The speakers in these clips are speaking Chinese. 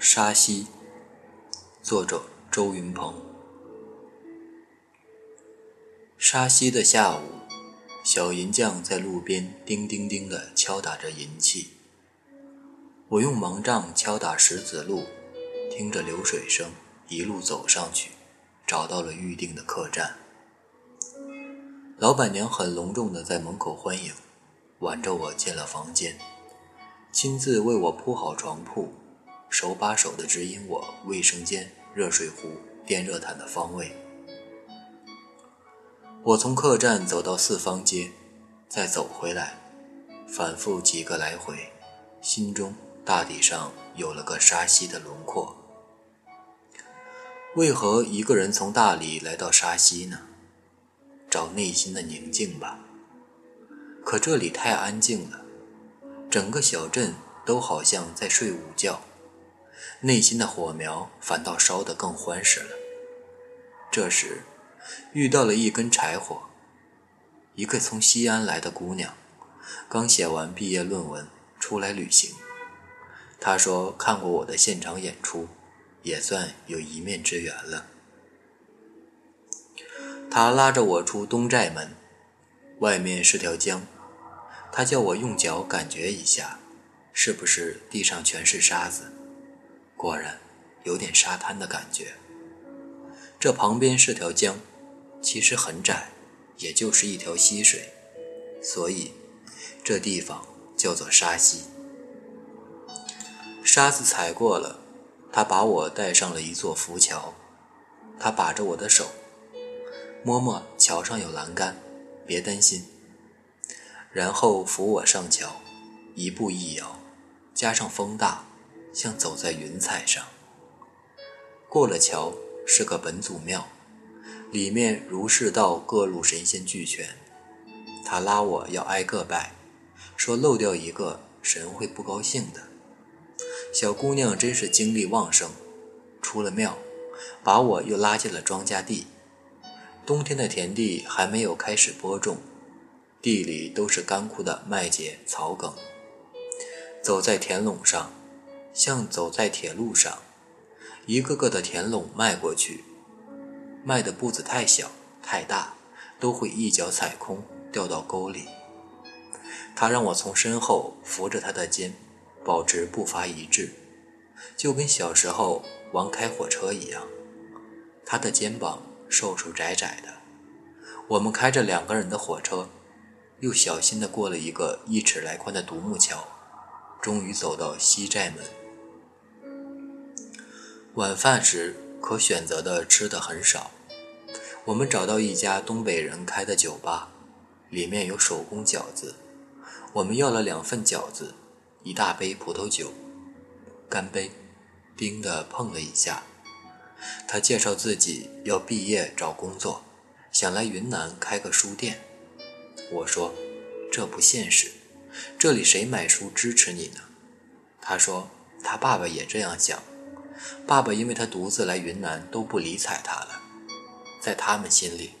沙溪，作者周云鹏。沙溪的下午，小银匠在路边叮叮叮地敲打着银器。我用盲杖敲打石子路，听着流水声，一路走上去，找到了预定的客栈。老板娘很隆重地在门口欢迎，挽着我进了房间。亲自为我铺好床铺，手把手地指引我卫生间、热水壶、电热毯的方位。我从客栈走到四方街，再走回来，反复几个来回，心中大体上有了个沙溪的轮廓。为何一个人从大理来到沙溪呢？找内心的宁静吧。可这里太安静了。整个小镇都好像在睡午觉，内心的火苗反倒烧得更欢实了。这时，遇到了一根柴火，一个从西安来的姑娘，刚写完毕业论文出来旅行。她说看过我的现场演出，也算有一面之缘了。她拉着我出东寨门，外面是条江。他叫我用脚感觉一下，是不是地上全是沙子？果然，有点沙滩的感觉。这旁边是条江，其实很窄，也就是一条溪水，所以这地方叫做沙溪。沙子踩过了，他把我带上了一座浮桥。他把着我的手，摸摸桥上有栏杆，别担心。然后扶我上桥，一步一摇，加上风大，像走在云彩上。过了桥是个本祖庙，里面儒释道各路神仙俱全。他拉我要挨个拜，说漏掉一个神会不高兴的。小姑娘真是精力旺盛，出了庙，把我又拉进了庄稼地。冬天的田地还没有开始播种。地里都是干枯的麦秸、草梗。走在田垄上，像走在铁路上，一个个的田垄迈过去，迈的步子太小、太大，都会一脚踩空，掉到沟里。他让我从身后扶着他的肩，保持步伐一致，就跟小时候玩开火车一样。他的肩膀瘦瘦窄窄的，我们开着两个人的火车。又小心地过了一个一尺来宽的独木桥，终于走到西寨门。晚饭时可选择的吃的很少，我们找到一家东北人开的酒吧，里面有手工饺子，我们要了两份饺子，一大杯葡萄酒，干杯！冰的碰了一下。他介绍自己要毕业找工作，想来云南开个书店。我说：“这不现实，这里谁买书支持你呢？”他说：“他爸爸也这样想，爸爸因为他独自来云南都不理睬他了，在他们心里，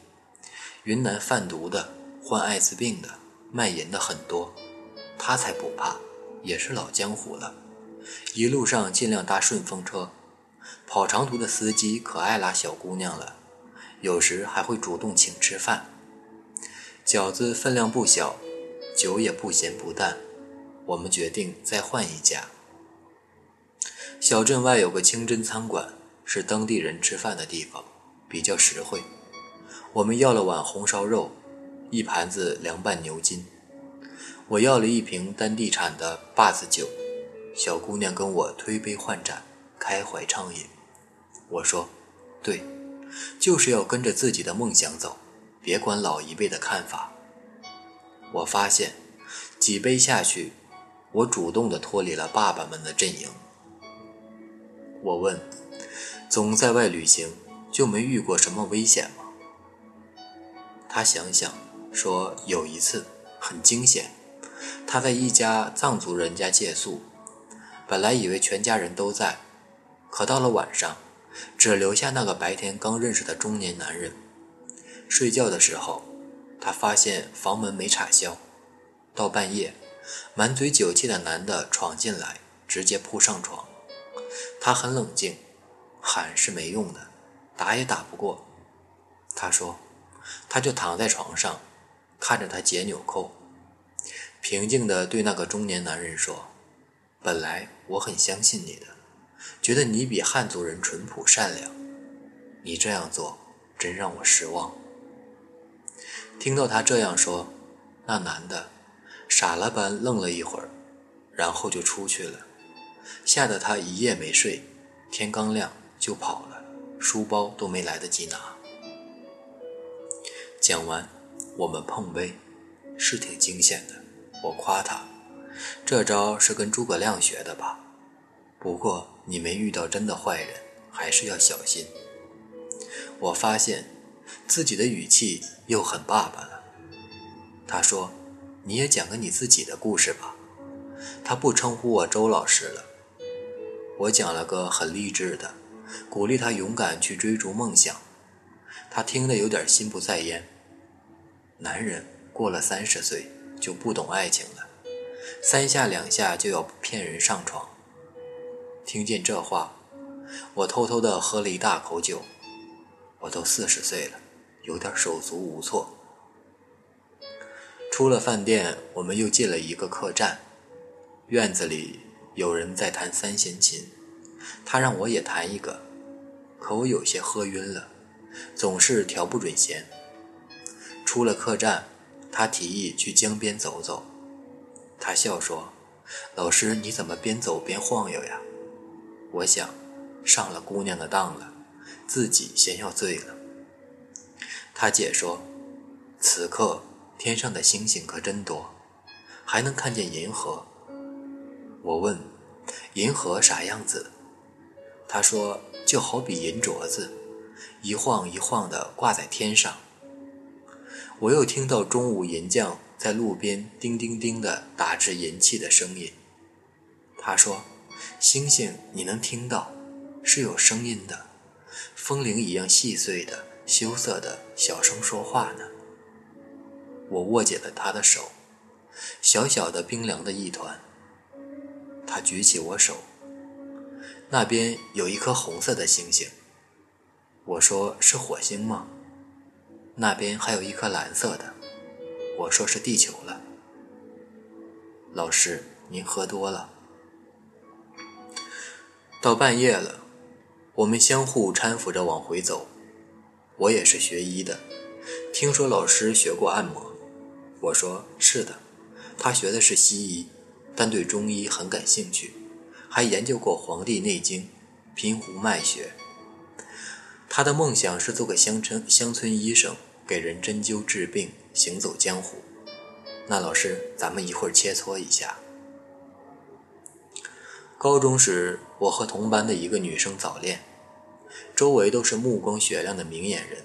云南贩毒的、患艾滋病的、卖淫的很多，他才不怕，也是老江湖了。一路上尽量搭顺风车，跑长途的司机可爱拉小姑娘了，有时还会主动请吃饭。”饺子分量不小，酒也不咸不淡，我们决定再换一家。小镇外有个清真餐馆，是当地人吃饭的地方，比较实惠。我们要了碗红烧肉，一盘子凉拌牛筋。我要了一瓶当地产的坝子酒，小姑娘跟我推杯换盏，开怀畅饮。我说：“对，就是要跟着自己的梦想走。”别管老一辈的看法。我发现，几杯下去，我主动地脱离了爸爸们的阵营。我问：“总在外旅行，就没遇过什么危险吗？”他想想说：“有一次很惊险。他在一家藏族人家借宿，本来以为全家人都在，可到了晚上，只留下那个白天刚认识的中年男人。”睡觉的时候，他发现房门没插销。到半夜，满嘴酒气的男的闯进来，直接扑上床，他很冷静，喊是没用的，打也打不过。他说，他就躺在床上，看着他解纽扣，平静地对那个中年男人说：“本来我很相信你的，觉得你比汉族人淳朴善良，你这样做真让我失望。”听到他这样说，那男的傻了般愣了一会儿，然后就出去了，吓得他一夜没睡，天刚亮就跑了，书包都没来得及拿。讲完，我们碰杯，是挺惊险的。我夸他，这招是跟诸葛亮学的吧？不过你没遇到真的坏人，还是要小心。我发现。自己的语气又很爸爸了。他说：“你也讲个你自己的故事吧。”他不称呼我周老师了。我讲了个很励志的，鼓励他勇敢去追逐梦想。他听得有点心不在焉。男人过了三十岁就不懂爱情了，三下两下就要骗人上床。听见这话，我偷偷地喝了一大口酒。我都四十岁了。有点手足无措。出了饭店，我们又进了一个客栈，院子里有人在弹三弦琴，他让我也弹一个，可我有些喝晕了，总是调不准弦。出了客栈，他提议去江边走走，他笑说：“老师，你怎么边走边晃悠呀？”我想，上了姑娘的当了，自己先要醉了。他姐说：“此刻天上的星星可真多，还能看见银河。”我问：“银河啥样子？”他说：“就好比银镯子，一晃一晃的挂在天上。”我又听到中午银匠在路边叮叮叮的打制银器的声音。他说：“星星你能听到，是有声音的，风铃一样细碎的。”羞涩的小声说话呢。我握紧了他的手，小小的冰凉的一团。他举起我手，那边有一颗红色的星星。我说是火星吗？那边还有一颗蓝色的。我说是地球了。老师，您喝多了。到半夜了，我们相互搀扶着往回走。我也是学医的，听说老师学过按摩。我说是的，他学的是西医，但对中医很感兴趣，还研究过《黄帝内经》、平湖脉学。他的梦想是做个乡村乡村医生，给人针灸治病，行走江湖。那老师，咱们一会儿切磋一下。高中时，我和同班的一个女生早恋。周围都是目光雪亮的明眼人，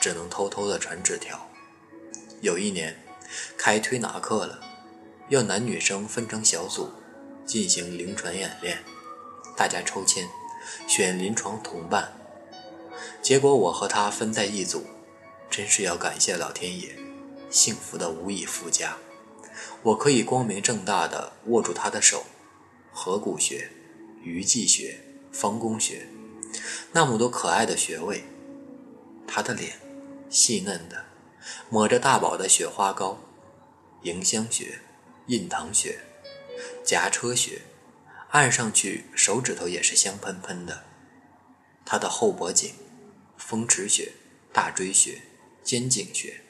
只能偷偷的传纸条。有一年，开推拿课了，要男女生分成小组进行临床演练，大家抽签选临床同伴。结果我和他分在一组，真是要感谢老天爷，幸福的无以复加。我可以光明正大的握住他的手，合谷穴、鱼际穴、方宫穴。那么多可爱的穴位，他的脸细嫩的，抹着大宝的雪花膏，迎香穴、印堂穴、夹车穴，按上去手指头也是香喷喷的。他的后脖颈、风池穴、大椎穴、肩颈穴，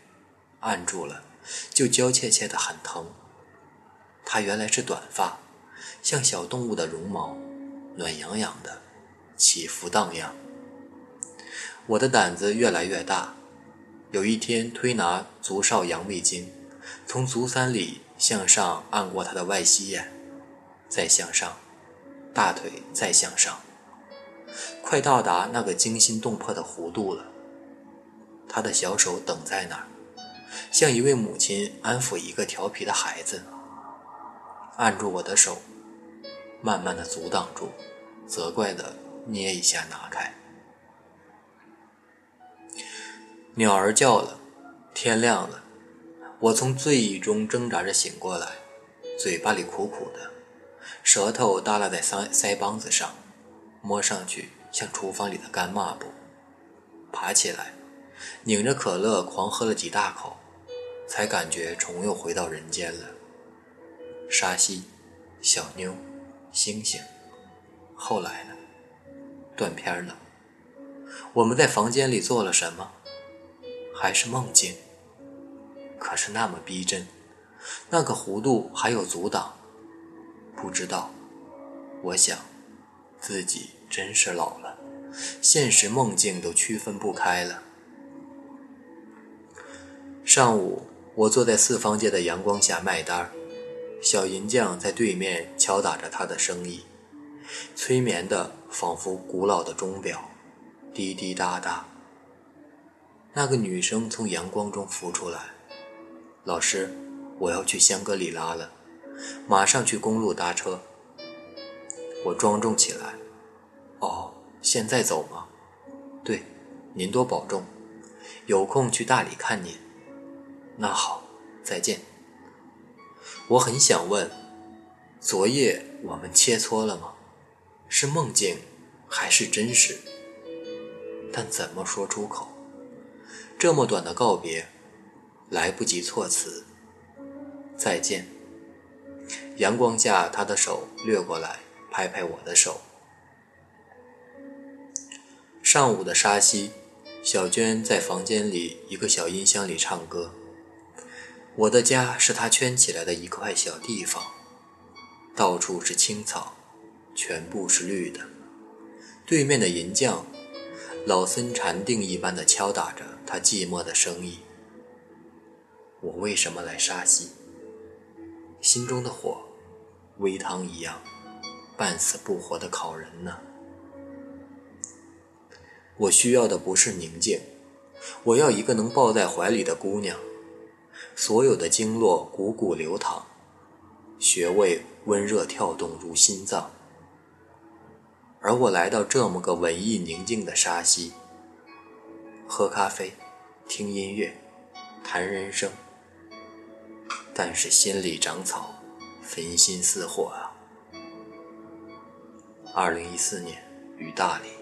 按住了就娇怯怯的很疼。他原来是短发，像小动物的绒毛，暖洋洋的。起伏荡漾，我的胆子越来越大。有一天推拿足少阳胃经，从足三里向上按过他的外膝眼，再向上，大腿再向上，快到达那个惊心动魄的弧度了。他的小手等在那儿，像一位母亲安抚一个调皮的孩子，按住我的手，慢慢的阻挡住，责怪的。捏一下，拿开。鸟儿叫了，天亮了，我从醉意中挣扎着醒过来，嘴巴里苦苦的，舌头耷拉在腮腮帮子上，摸上去像厨房里的干抹布。爬起来，拧着可乐狂喝了几大口，才感觉重又回到人间了。沙溪、小妞、星星，后来呢？断片了。我们在房间里做了什么？还是梦境？可是那么逼真，那个弧度还有阻挡，不知道。我想，自己真是老了，现实梦境都区分不开了。上午，我坐在四方街的阳光下卖单小银匠在对面敲打着他的生意，催眠的仿佛古老的钟表，滴滴答答。那个女生从阳光中浮出来，老师，我要去香格里拉了，马上去公路搭车。我庄重起来。哦，现在走吗？对，您多保重，有空去大理看您。那好，再见。我很想问，昨夜我们切磋了吗？是梦境还是真实？但怎么说出口？这么短的告别，来不及措辞。再见。阳光下，他的手掠过来，拍拍我的手。上午的沙溪，小娟在房间里一个小音箱里唱歌。我的家是她圈起来的一块小地方，到处是青草，全部是绿的。对面的银匠，老僧禅定一般的敲打着。他寂寞的生意。我为什么来沙溪？心中的火，微汤一样，半死不活的烤人呢？我需要的不是宁静，我要一个能抱在怀里的姑娘。所有的经络汩汩流淌，穴位温热跳动如心脏。而我来到这么个文艺宁静的沙溪。喝咖啡，听音乐，谈人生，但是心里长草，焚心似火啊！二零一四年，于大理。